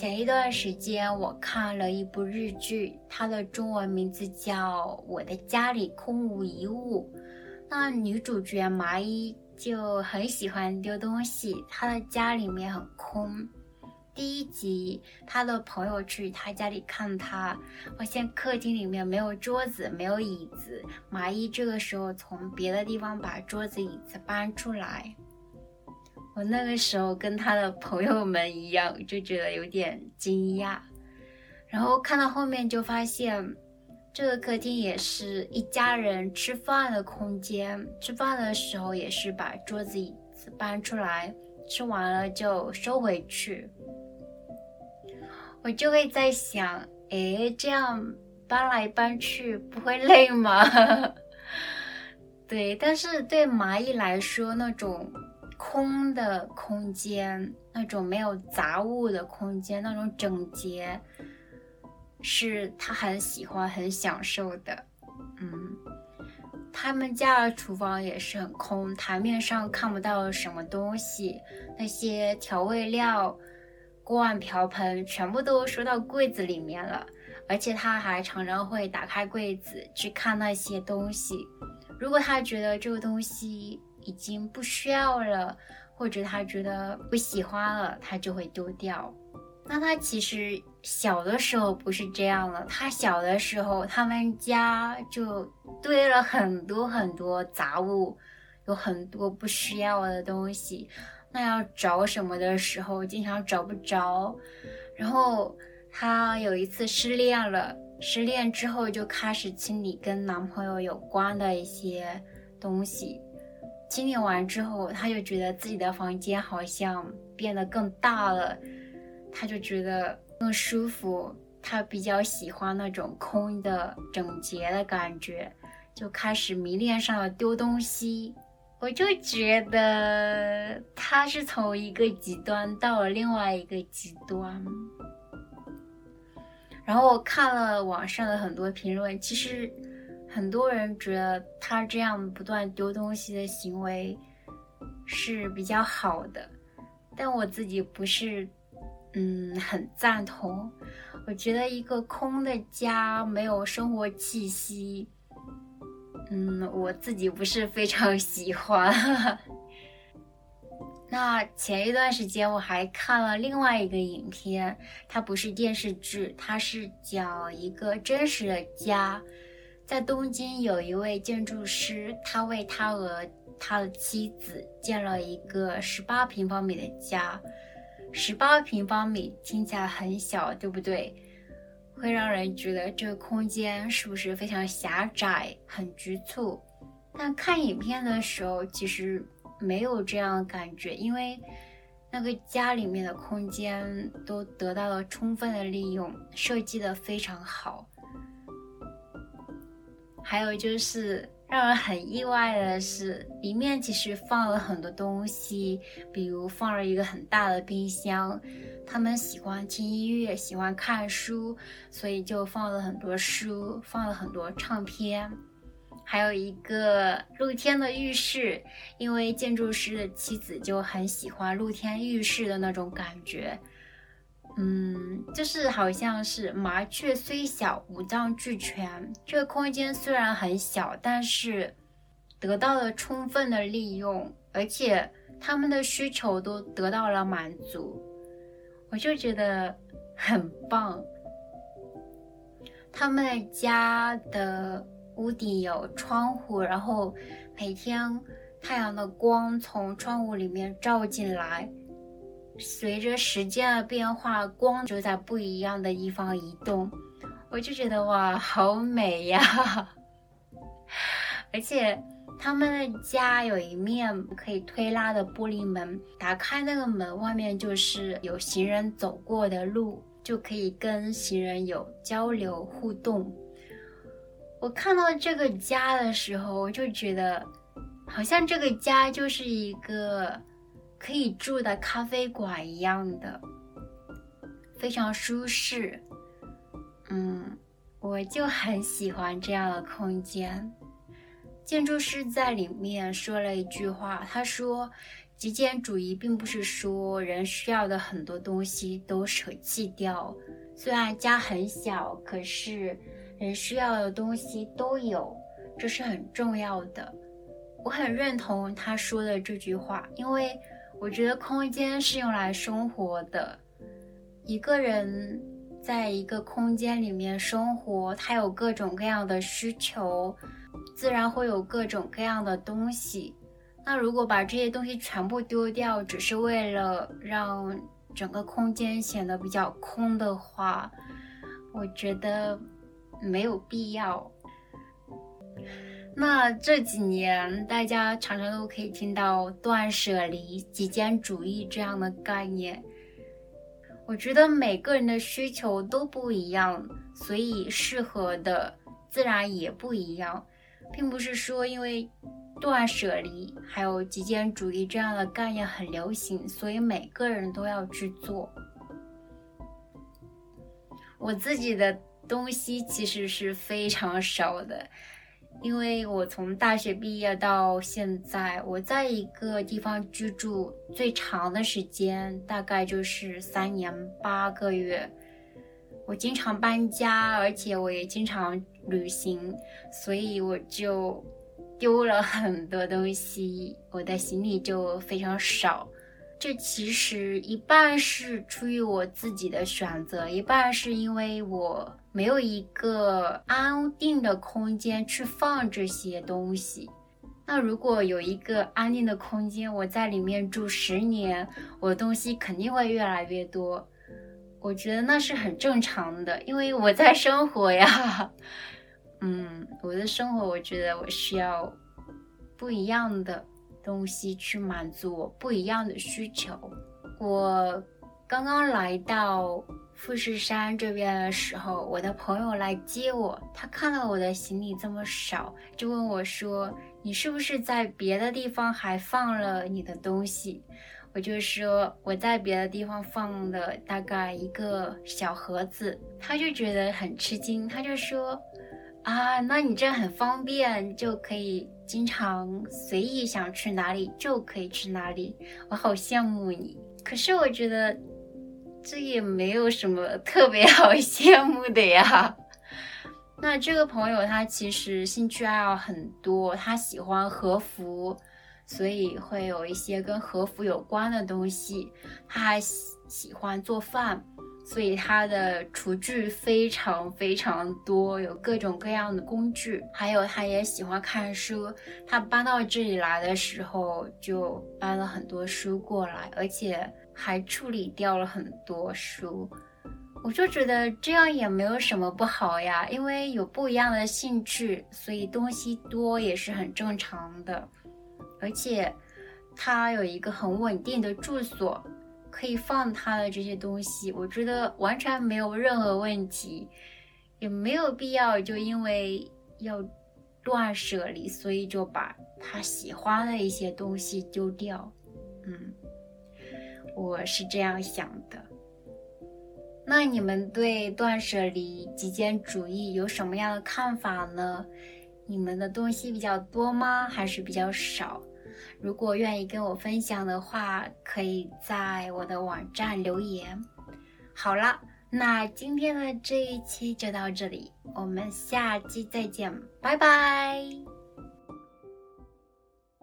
前一段时间我看了一部日剧，它的中文名字叫《我的家里空无一物》。那女主角麻衣就很喜欢丢东西，她的家里面很空。第一集，她的朋友去她家里看她，发现客厅里面没有桌子，没有椅子。麻衣这个时候从别的地方把桌子、椅子搬出来。我那个时候跟他的朋友们一样，就觉得有点惊讶。然后看到后面就发现，这个客厅也是一家人吃饭的空间。吃饭的时候也是把桌子椅子搬出来，吃完了就收回去。我就会在想，哎，这样搬来搬去不会累吗？对，但是对蚂蚁来说，那种。空的空间，那种没有杂物的空间，那种整洁，是他很喜欢、很享受的。嗯，他们家的厨房也是很空，台面上看不到什么东西，那些调味料、锅碗瓢盆全部都收到柜子里面了。而且他还常常会打开柜子去看那些东西，如果他觉得这个东西。已经不需要了，或者他觉得不喜欢了，他就会丢掉。那他其实小的时候不是这样的，他小的时候他们家就堆了很多很多杂物，有很多不需要的东西。那要找什么的时候，经常找不着。然后他有一次失恋了，失恋之后就开始清理跟男朋友有关的一些东西。清理完之后，他就觉得自己的房间好像变得更大了，他就觉得更舒服。他比较喜欢那种空的、整洁的感觉，就开始迷恋上了丢东西。我就觉得他是从一个极端到了另外一个极端。然后我看了网上的很多评论，其实。很多人觉得他这样不断丢东西的行为是比较好的，但我自己不是，嗯，很赞同。我觉得一个空的家没有生活气息，嗯，我自己不是非常喜欢。那前一段时间我还看了另外一个影片，它不是电视剧，它是讲一个真实的家。在东京有一位建筑师，他为他和他的妻子建了一个十八平方米的家。十八平方米听起来很小，对不对？会让人觉得这个空间是不是非常狭窄、很局促？但看影片的时候，其实没有这样的感觉，因为那个家里面的空间都得到了充分的利用，设计的非常好。还有就是让人很意外的是，里面其实放了很多东西，比如放了一个很大的冰箱。他们喜欢听音乐，喜欢看书，所以就放了很多书，放了很多唱片。还有一个露天的浴室，因为建筑师的妻子就很喜欢露天浴室的那种感觉。嗯，就是好像是麻雀虽小，五脏俱全。这个空间虽然很小，但是得到了充分的利用，而且他们的需求都得到了满足，我就觉得很棒。他们的家的屋顶有窗户，然后每天太阳的光从窗户里面照进来。随着时间的变化，光就在不一样的地方移动，我就觉得哇，好美呀！而且他们的家有一面可以推拉的玻璃门，打开那个门，外面就是有行人走过的路，就可以跟行人有交流互动。我看到这个家的时候，我就觉得好像这个家就是一个。可以住的咖啡馆一样的，非常舒适。嗯，我就很喜欢这样的空间。建筑师在里面说了一句话，他说：“极简主义并不是说人需要的很多东西都舍弃掉，虽然家很小，可是人需要的东西都有，这是很重要的。我很认同他说的这句话，因为我觉得空间是用来生活的。一个人在一个空间里面生活，他有各种各样的需求，自然会有各种各样的东西。那如果把这些东西全部丢掉，只是为了让整个空间显得比较空的话，我觉得没有必要。那这几年，大家常常都可以听到断舍离、极简主义这样的概念。我觉得每个人的需求都不一样，所以适合的自然也不一样，并不是说因为。断舍离还有极简主义这样的概念很流行，所以每个人都要去做。我自己的东西其实是非常少的，因为我从大学毕业到现在，我在一个地方居住最长的时间大概就是三年八个月。我经常搬家，而且我也经常旅行，所以我就。丢了很多东西，我的行李就非常少。这其实一半是出于我自己的选择，一半是因为我没有一个安定的空间去放这些东西。那如果有一个安定的空间，我在里面住十年，我的东西肯定会越来越多。我觉得那是很正常的，因为我在生活呀。嗯，我的生活，我觉得我需要不一样的东西去满足我不一样的需求。我刚刚来到富士山这边的时候，我的朋友来接我，他看到我的行李这么少，就问我说：“你是不是在别的地方还放了你的东西？”我就说我在别的地方放了大概一个小盒子，他就觉得很吃惊，他就说。啊，那你这很方便，就可以经常随意想去哪里就可以去哪里。我好羡慕你，可是我觉得这也没有什么特别 好羡慕的呀。那这个朋友他其实兴趣爱好很多，他喜欢和服，所以会有一些跟和服有关的东西。他还喜喜欢做饭。所以他的厨具非常非常多，有各种各样的工具，还有他也喜欢看书。他搬到这里来的时候就搬了很多书过来，而且还处理掉了很多书。我就觉得这样也没有什么不好呀，因为有不一样的兴趣，所以东西多也是很正常的。而且他有一个很稳定的住所。可以放他的这些东西，我觉得完全没有任何问题，也没有必要就因为要断舍离，所以就把他喜欢的一些东西丢掉。嗯，我是这样想的。那你们对断舍离、极简主义有什么样的看法呢？你们的东西比较多吗？还是比较少？如果愿意跟我分享的话，可以在我的网站留言。好了，那今天的这一期就到这里，我们下期再见，拜拜。